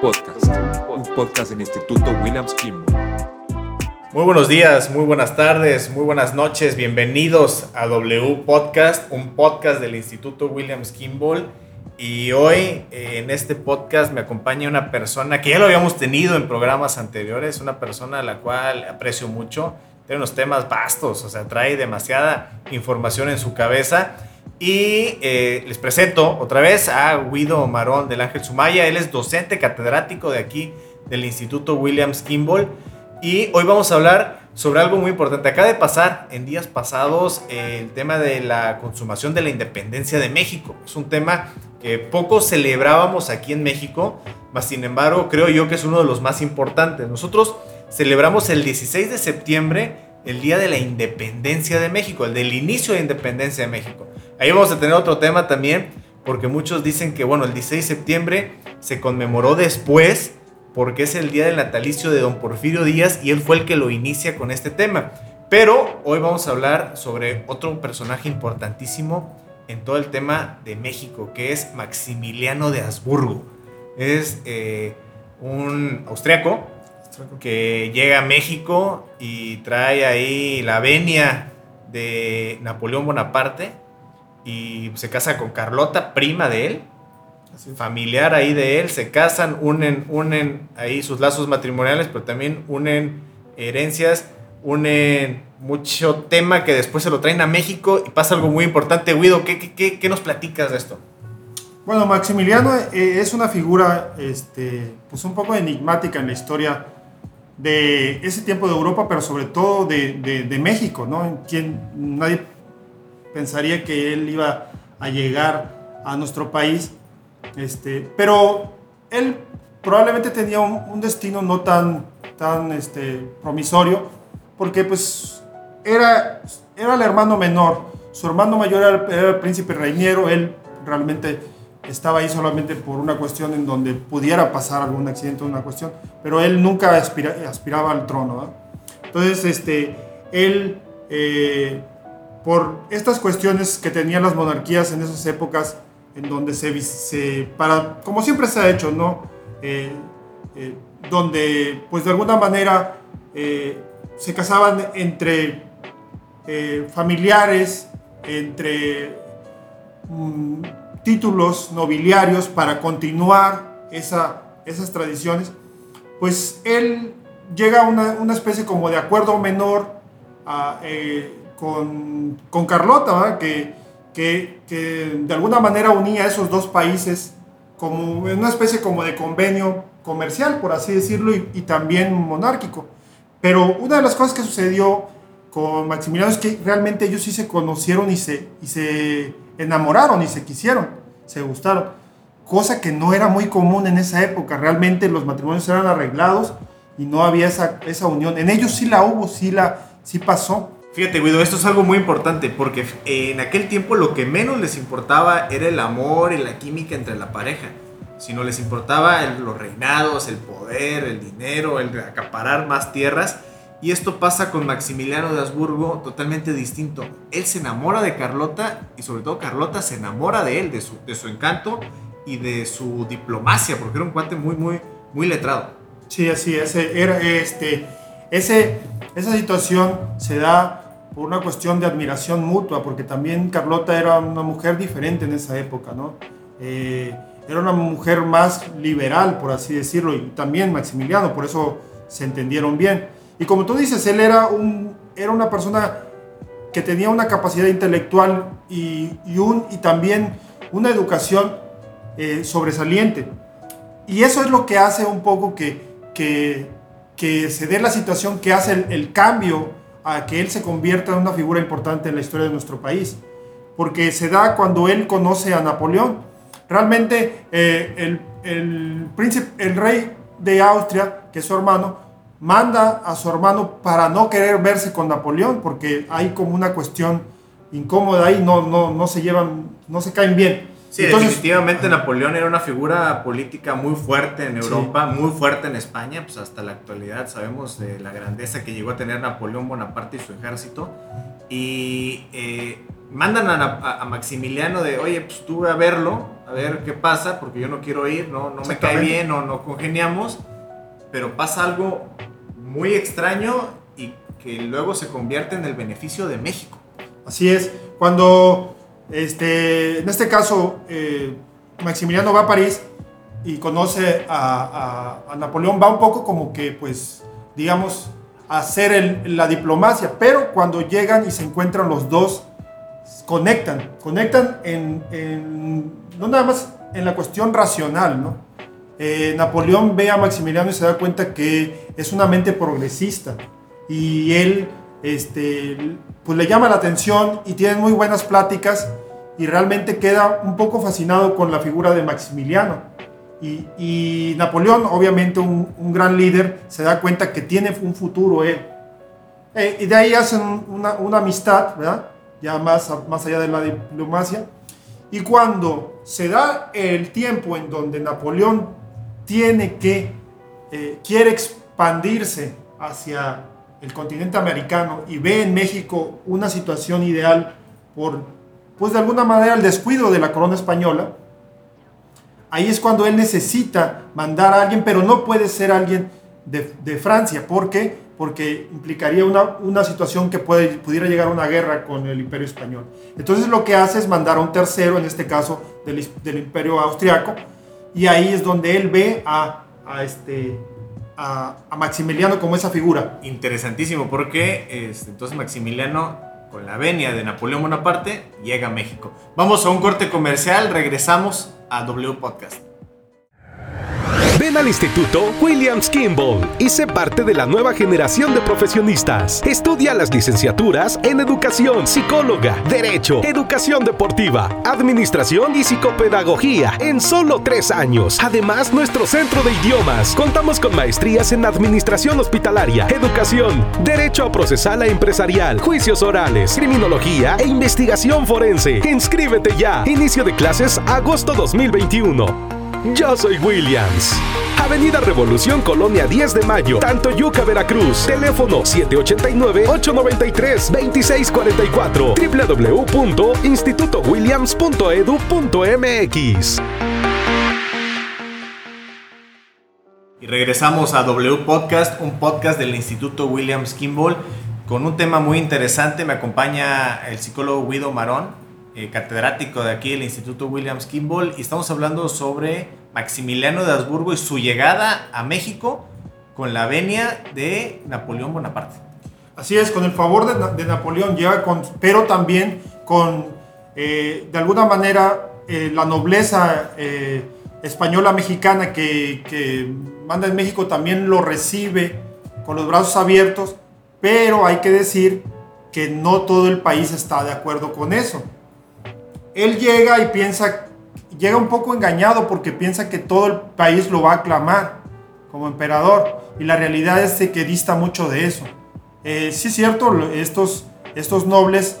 Podcast, un podcast del Instituto Williams Kimball. Muy buenos días, muy buenas tardes, muy buenas noches. Bienvenidos a W Podcast, un podcast del Instituto Williams Kimball. Y hoy eh, en este podcast me acompaña una persona que ya lo habíamos tenido en programas anteriores, una persona a la cual aprecio mucho. Tiene unos temas vastos, o sea, trae demasiada información en su cabeza. Y eh, les presento otra vez a Guido Marón del Ángel Sumaya. Él es docente catedrático de aquí del Instituto Williams Kimball. Y hoy vamos a hablar sobre algo muy importante. Acaba de pasar en días pasados eh, el tema de la consumación de la independencia de México. Es un tema que poco celebrábamos aquí en México, mas sin embargo creo yo que es uno de los más importantes. Nosotros celebramos el 16 de septiembre el Día de la Independencia de México, el del inicio de la Independencia de México. Ahí vamos a tener otro tema también, porque muchos dicen que, bueno, el 16 de septiembre se conmemoró después, porque es el día del natalicio de don Porfirio Díaz y él fue el que lo inicia con este tema. Pero hoy vamos a hablar sobre otro personaje importantísimo en todo el tema de México, que es Maximiliano de Habsburgo. Es eh, un austriaco que llega a México y trae ahí la venia de Napoleón Bonaparte y se casa con Carlota, prima de él, familiar ahí de él, se casan, unen, unen ahí sus lazos matrimoniales, pero también unen herencias, unen mucho tema que después se lo traen a México y pasa algo muy importante. Guido, ¿qué, qué, qué nos platicas de esto? Bueno, Maximiliano eh, es una figura este, pues un poco enigmática en la historia de ese tiempo de Europa, pero sobre todo de, de, de México, ¿no? En quien nadie pensaría que él iba a llegar a nuestro país, este, pero él probablemente tenía un, un destino no tan, tan este, promisorio, porque pues era, era el hermano menor, su hermano mayor era, era el príncipe reiniero, él realmente estaba ahí solamente por una cuestión en donde pudiera pasar algún accidente una cuestión, pero él nunca aspira, aspiraba al trono. ¿no? Entonces, este, él eh, por estas cuestiones que tenían las monarquías en esas épocas, en donde se, para, como siempre se ha hecho, ¿no? Eh, eh, donde, pues de alguna manera, eh, se casaban entre familiares, entre mm, títulos nobiliarios para continuar esa, esas tradiciones, pues él llega a una, una especie como de acuerdo menor a, con, con Carlota, que, que, que, de alguna manera unía a esos dos países como en una especie como de convenio comercial, por así decirlo, y, y, también monárquico. Pero una de las cosas que sucedió con Maximiliano es que realmente ellos sí se conocieron y se, y se enamoraron y se quisieron, se gustaron, cosa que no era muy común en esa época. Realmente los matrimonios eran arreglados y no había esa, esa unión. En ellos sí la hubo, sí, la, sí pasó. Fíjate, Guido, esto es algo muy importante porque en aquel tiempo lo que menos les importaba era el amor y la química entre la pareja, sino les importaba el, los reinados, el poder, el dinero, el acaparar más tierras. Y esto pasa con Maximiliano de Habsburgo totalmente distinto. Él se enamora de Carlota y sobre todo Carlota se enamora de él, de su, de su encanto y de su diplomacia, porque era un cuate muy, muy, muy letrado. Sí, así es. Era, este, ese, esa situación se da por una cuestión de admiración mutua, porque también Carlota era una mujer diferente en esa época, ¿no? Eh, era una mujer más liberal, por así decirlo, y también Maximiliano, por eso se entendieron bien. Y como tú dices, él era, un, era una persona que tenía una capacidad intelectual y, y, también una educación eh, sobresaliente. Y eso es lo que hace un poco que, que, que se dé la situación que hace el cambio a que él se convierta en una figura importante en la historia de nuestro país. Porque se da cuando él conoce a Napoleón. Realmente eh, el, el, príncipe, el rey de Austria, que es su hermano, manda a su hermano para no querer verse con Napoleón, porque hay como una cuestión incómoda ahí, no, no, no se llevan, no se caen bien. Sí, Entonces, definitivamente Napoleón era una figura política muy fuerte en Europa, sí. muy fuerte en España, pues hasta la actualidad sabemos de la grandeza que llegó a tener Napoleón Bonaparte y su ejército. Y eh, mandan a, a, Maximiliano de, oye, pues tú ve a verlo, a ver qué pasa, porque yo no quiero ir, no, no me cae bien, no, no congeniamos, pero pasa algo muy extraño y que luego se convierte en el beneficio de México. Así es, cuando, este, en este caso, eh, Maximiliano va a París y conoce a, a, Napoleón, va un poco como que, pues, digamos, a hacer la diplomacia, pero cuando llegan y se encuentran los dos, conectan, conectan en, no nada más en la cuestión racional, ¿no? Eh, Napoleón ve a Maximiliano y se da cuenta que es una mente progresista y él este, pues le llama la atención y tienen muy buenas pláticas y realmente queda un poco fascinado con la figura de Maximiliano. Y, Napoleón, obviamente un, gran líder, se da cuenta que tiene un futuro él. Eh, y de ahí hacen una, una, amistad, ¿verdad? Ya más, más allá de la diplomacia. Y cuando se da el tiempo en donde Napoleón tiene que, eh, quiere expandirse hacia el continente americano y ve en México una situación ideal por, pues de alguna manera, el descuido de la corona española, ahí es cuando él necesita mandar a alguien, pero no puede ser alguien de, de Francia. ¿Por qué? Porque implicaría una, una situación que puede, pudiera llegar a una guerra con el imperio español. Entonces lo que hace es mandar a un tercero, en este caso del, del imperio austriaco, y ahí es donde él ve a, a este, a, Maximiliano como esa figura. Interesantísimo, porque este, entonces Maximiliano, con la venia de Napoleón Bonaparte, llega a México. Vamos a un corte comercial, regresamos a W Podcast. Ven al Instituto Williams Kimball y sé parte de la nueva generación de profesionistas. Estudia las licenciaturas en Educación, Psicóloga, Derecho, Educación Deportiva, Administración y Psicopedagogía en solo tres años. Además, nuestro centro de idiomas. Contamos con maestrías en Administración Hospitalaria, Educación, Derecho a Procesal a Empresarial, Juicios Orales, Criminología e Investigación Forense. Inscríbete ya. Inicio de clases agosto 2021. Yo soy Williams. Avenida Revolución Colonia 10 de Mayo, Tantoyuca, Veracruz. Teléfono 789-893-2644. www.institutowilliams.edu.mx. Y regresamos a W Podcast, un podcast del Instituto Williams Kimball con un tema muy interesante. Me acompaña el psicólogo Guido Marón eh, catedrático de aquí del Instituto Williams Kimball, y estamos hablando sobre Maximiliano de Habsburgo y su llegada a México con la venia de Napoleón Bonaparte. Así es, con el favor de, Napoleón llega pero también con, eh, de alguna manera, eh, la nobleza española mexicana que, que manda en México también lo recibe con los brazos abiertos, pero hay que decir que no todo el país está de acuerdo con eso él llega y piensa, llega un poco engañado porque piensa que todo el país lo va a aclamar como emperador. Y la realidad es que dista mucho de eso. Eh, sí es cierto, estos, estos nobles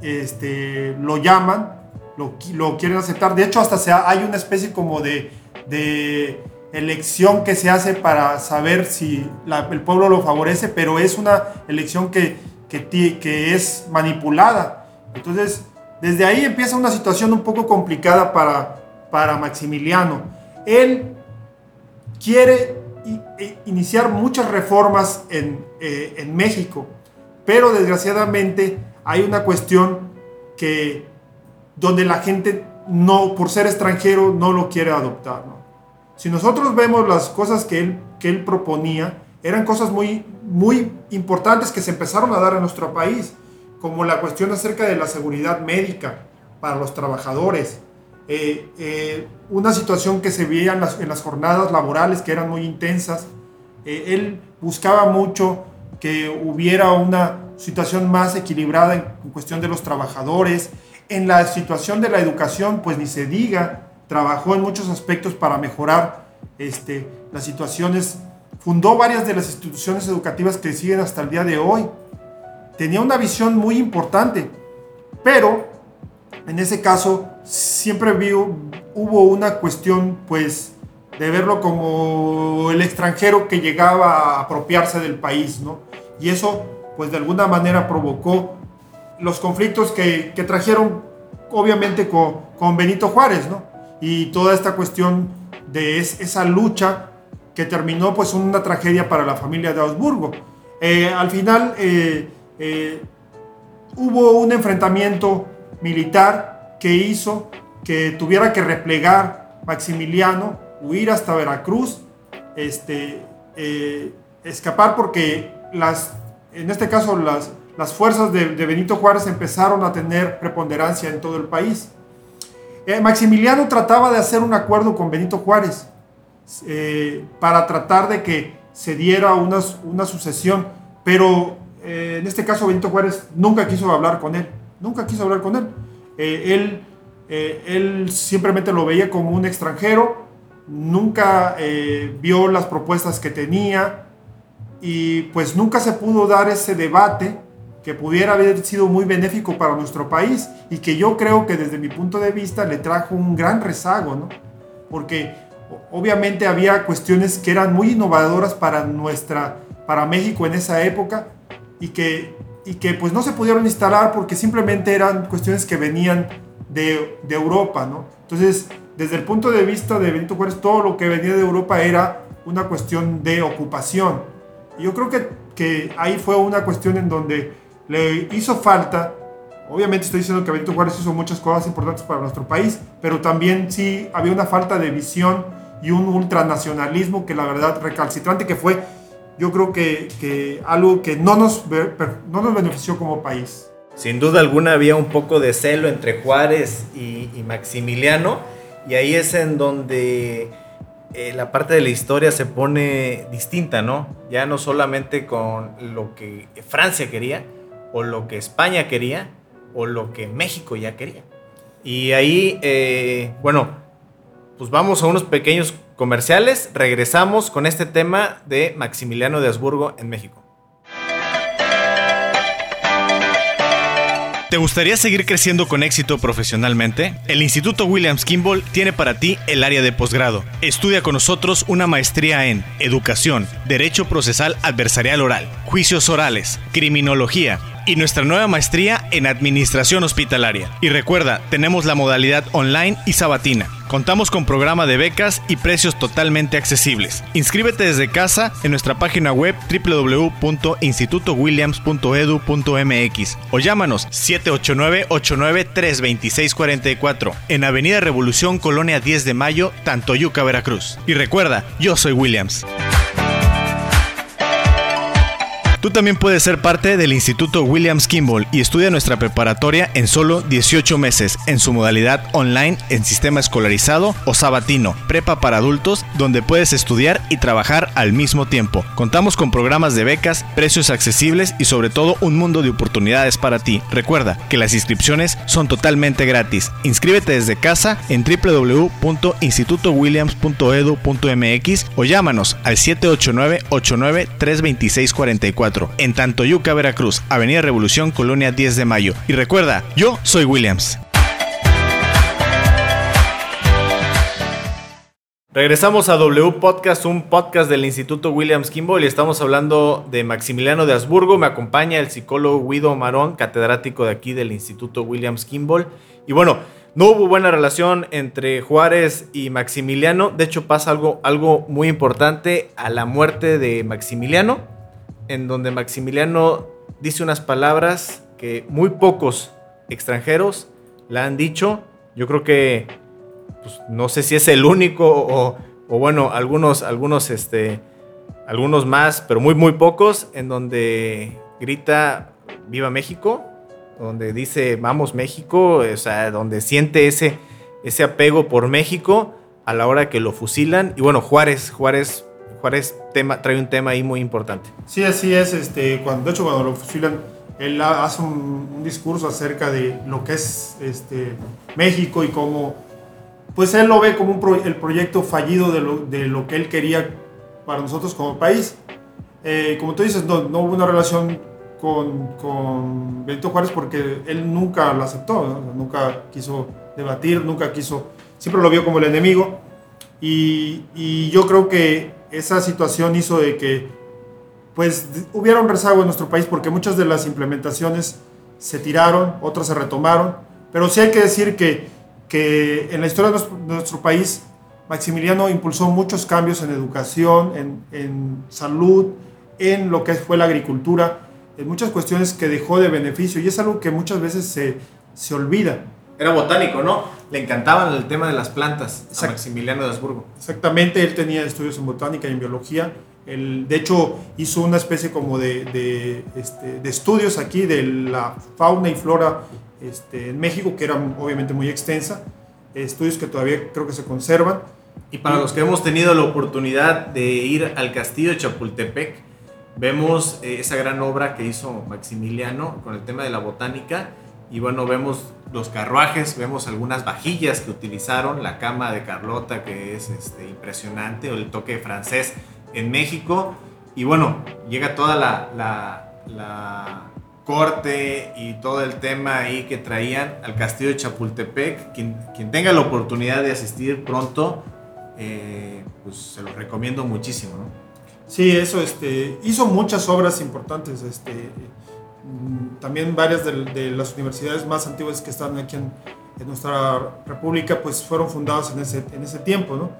este, lo llaman, lo, lo, quieren aceptar. De hecho, hasta hay una especie como de, de elección que se hace para saber si el pueblo lo favorece, pero es una elección que, que, que es manipulada. Entonces, desde ahí empieza una situación un poco complicada para, para Maximiliano. Él quiere iniciar muchas reformas en, eh, en, México, pero desgraciadamente hay una cuestión que donde la gente no, por ser extranjero, no lo quiere adoptar. Si nosotros vemos las cosas que él, que él proponía, eran cosas muy, muy importantes que se empezaron a dar en nuestro país como la cuestión acerca de la seguridad médica para los trabajadores, eh, eh, una situación que se veía en las, jornadas laborales que eran muy intensas. Eh, él buscaba mucho que hubiera una situación más equilibrada en, cuestión de los trabajadores. En la situación de la educación, pues ni se diga, trabajó en muchos aspectos para mejorar este, las situaciones. Fundó varias de las instituciones educativas que siguen hasta el día de hoy tenía una visión muy importante, pero en ese caso siempre hubo una cuestión pues de verlo como el extranjero que llegaba a apropiarse del país, ¿no? Y eso pues de alguna manera provocó los conflictos que, trajeron obviamente con, Benito Juárez, ¿no? Y toda esta cuestión de es, esa lucha que terminó pues una tragedia para la familia de Augsburgo. Eh, al final eh, eh, hubo un enfrentamiento militar que hizo que tuviera que replegar Maximiliano, huir hasta Veracruz, este, escapar porque las, en este caso las, las fuerzas de, de, Benito Juárez empezaron a tener preponderancia en todo el país. Eh, Maximiliano trataba de hacer un acuerdo con Benito Juárez eh, para tratar de que se diera una, una sucesión, pero eh, en este caso Benito Juárez nunca quiso hablar con él, nunca quiso hablar con él. él, él simplemente lo veía como un extranjero, nunca vio las propuestas que tenía y pues nunca se pudo dar ese debate que pudiera haber sido muy benéfico para nuestro país y que yo creo que desde mi punto de vista le trajo un gran rezago, ¿no? Porque obviamente había cuestiones que eran muy innovadoras para nuestra, para México en esa época y que, y que pues no se pudieron instalar porque simplemente eran cuestiones que venían de, de Europa, ¿no? Entonces, desde el punto de vista de Benito Juárez, todo lo que venía de Europa era una cuestión de ocupación. Y yo creo que, que ahí fue una cuestión en donde le hizo falta, obviamente estoy diciendo que Benito Juárez hizo muchas cosas importantes para nuestro país, pero también sí había una falta de visión y un ultranacionalismo que la verdad recalcitrante que fue, yo creo que, que algo que no nos, no nos benefició como país. Sin duda alguna había un poco de celo entre Juárez y, y Maximiliano y ahí es en donde eh, la parte de la historia se pone distinta, ¿no? Ya no solamente con lo que Francia quería, o lo que España quería o lo que México ya quería. Y ahí, eh, bueno, pues vamos a unos pequeños comerciales, regresamos con este tema de Maximiliano de Habsburgo en México. ¿Te gustaría seguir creciendo con éxito profesionalmente? El Instituto Williams Kimball tiene para ti el área de posgrado. Estudia con nosotros una maestría en Educación, Derecho Procesal Adversarial Oral, Juicios Orales, Criminología, y nuestra nueva maestría en Administración Hospitalaria. Y recuerda, tenemos la modalidad online y sabatina. Contamos con programa de becas y precios totalmente accesibles. Inscríbete desde casa en nuestra página web www.institutowilliams.edu.mx o llámanos 789-89-32644 en Avenida Revolución, Colonia 10 de Mayo, Tantoyuca, Veracruz. Y recuerda, yo soy Williams. Tú también puedes ser parte del Instituto Williams Kimball y estudia nuestra preparatoria en solo 18 meses en su modalidad online en sistema escolarizado o sabatino, prepa para adultos, donde puedes estudiar y trabajar al mismo tiempo. Contamos con programas de becas, precios accesibles y sobre todo un mundo de oportunidades para ti. Recuerda que las inscripciones son totalmente gratis. Inscríbete desde casa en www.institutowilliams.edu.mx o llámanos al 789 89 326 44 en Tantoyuca, Veracruz, Avenida Revolución, Colonia 10 de Mayo. Y recuerda, yo soy Williams. Regresamos a W Podcast, un podcast del Instituto Williams Kimball y estamos hablando de Maximiliano de Habsburgo. Me acompaña el psicólogo Guido Marón, catedrático de aquí del Instituto Williams Kimball. Y bueno, no hubo buena relación entre Juárez y Maximiliano. De hecho, pasa algo, algo muy importante a la muerte de Maximiliano en donde Maximiliano dice unas palabras que muy pocos extranjeros la han dicho. Yo creo que pues, no sé si es el único o, bueno, algunos, algunos, este, algunos más, pero muy, muy pocos, en donde grita Viva México, donde dice Vamos México, o sea, donde siente ese, ese apego por México a la hora que lo fusilan. Y bueno, Juárez, Juárez Juárez tema, trae un tema ahí muy importante. Sí, así es. Este, cuando, de hecho, cuando lo fusilan, él hace un, discurso acerca de lo que es este, México y cómo, pues él lo ve como un el proyecto fallido de lo, de lo, que él quería para nosotros como país. Eh, como tú dices, no, no, hubo una relación con, con Benito Juárez porque él nunca lo aceptó, nunca quiso debatir, nunca quiso, siempre lo vio como el enemigo. Y, y yo creo que esa situación hizo de que pues hubiera un rezago en nuestro país porque muchas de las implementaciones se tiraron, otras se retomaron, pero sí hay que decir que, que en la historia de nuestro, de nuestro país, Maximiliano impulsó muchos cambios en educación, en, en salud, en lo que fue la agricultura, en muchas cuestiones que dejó de beneficio y es algo que muchas veces se, se olvida. Era botánico, ¿no? Le encantaban el tema de las plantas a. Maximiliano de Habsburgo. Exactamente, él tenía estudios en botánica y en biología. Él, de hecho, hizo una especie como de, de, este, de estudios aquí de la fauna y flora este, en México, que eran obviamente muy extensa. Estudios que todavía creo que se conservan. Y para los que hemos tenido la oportunidad de ir al castillo de Chapultepec, vemos eh, esa gran obra que hizo Maximiliano con el tema de la botánica. Y bueno, vemos los carruajes, vemos algunas vajillas que utilizaron, la cama de Carlota que es este, impresionante, o el toque francés en México. Y bueno, llega toda la, la, corte y todo el tema ahí que traían al castillo de Chapultepec. Quien, quien tenga la oportunidad de asistir pronto, eh, pues se los recomiendo muchísimo. Sí, eso, este, hizo muchas obras importantes. Este, también varias de, de las universidades más antiguas que están aquí en, en nuestra república, pues fueron fundadas en ese, en ese tiempo, ¿no?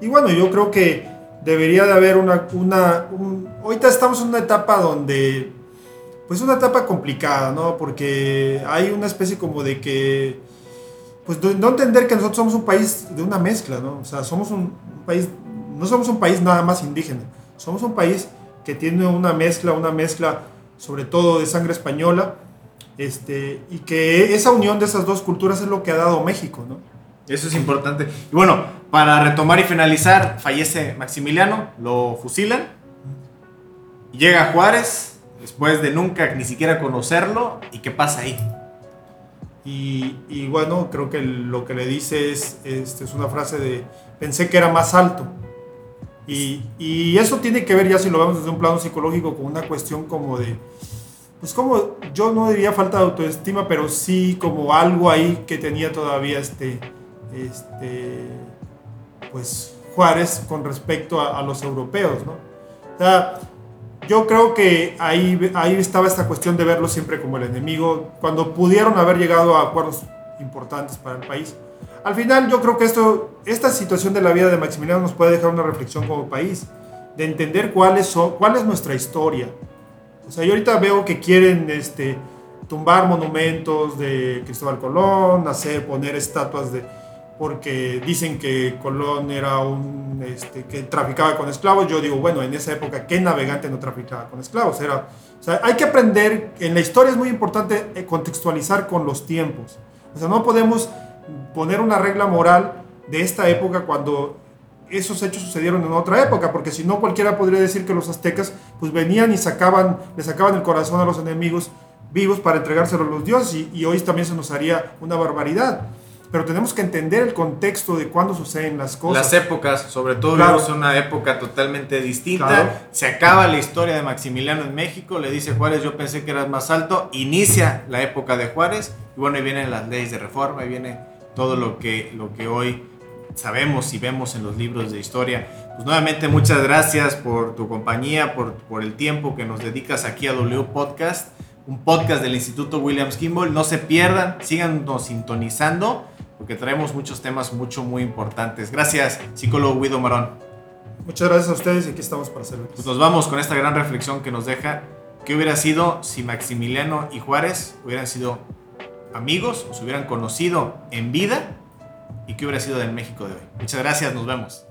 Y bueno, yo creo que debería de haber una, una un- ahorita estamos en una etapa donde, pues una etapa complicada, ¿no? Porque hay una especie como de que, pues no entender que nosotros somos un país de una mezcla, ¿no? O sea, somos un, un país, no somos un país nada más indígena, somos un país que tiene una mezcla, una mezcla sobre todo de sangre española, este, y que esa unión de esas dos culturas es lo que ha dado México, ¿no? Eso es importante. Y bueno, para retomar y finalizar, fallece Maximiliano, lo fusilan. Llega Juárez, después de nunca ni siquiera conocerlo. ¿Y qué pasa ahí? Y, y bueno, creo que lo que le dice es, este, es una frase de, pensé que era más alto. Y, y eso tiene que ver ya si lo vemos desde un plano psicológico con una cuestión como de, pues como, yo no diría falta de autoestima, pero sí como algo ahí que tenía todavía este, este, pues Juárez con respecto a, a los europeos, ¿no? O sea, yo creo que ahí, ahí estaba esta cuestión de verlo siempre como el enemigo, cuando pudieron haber llegado a acuerdos importantes para el país. Al final yo creo que esto, esta situación de la vida de Maximiliano nos puede dejar una reflexión como país, de entender cuáles son, cuál es nuestra historia. O sea, yo ahorita veo que quieren este, tumbar monumentos de Cristóbal Colón, hacer, poner estatuas de... porque dicen que Colón era un... Este, que traficaba con esclavos. Yo digo, bueno, en esa época, ¿qué navegante no traficaba con esclavos? Era, o sea, hay que aprender, en la historia es muy importante eh, contextualizar con los tiempos. O sea, no podemos poner una regla moral de esta época cuando esos hechos sucedieron en otra época, porque si no cualquiera podría decir que los aztecas pues venían y sacaban, le sacaban el corazón a los enemigos vivos para entregárselo a los dioses y, y hoy también se nos haría una barbaridad. Pero tenemos que entender el contexto de cuándo suceden las cosas. Las épocas, sobre todo Claro. vemos una época totalmente distinta. Claro. Se acaba la historia de Maximiliano en México, le dice Juárez, yo pensé que eras más alto, inicia la época de Juárez, y bueno, y vienen las leyes de reforma, y viene todo lo que, lo que hoy sabemos y vemos en los libros de historia. Pues nuevamente muchas gracias por tu compañía, por, por el tiempo que nos dedicas aquí a W Podcast, un podcast del Instituto Williams Kimball. No se pierdan, síganos sintonizando porque traemos muchos temas mucho muy importantes. Gracias, psicólogo Guido Marón. Muchas gracias a ustedes y aquí estamos para servirles. Pues nos vamos con esta gran reflexión que nos deja. ¿Qué hubiera sido si Maximiliano y Juárez hubieran sido amigos, se hubieran conocido en vida? ¿Y qué hubiera sido del México de hoy? Muchas gracias, nos vemos.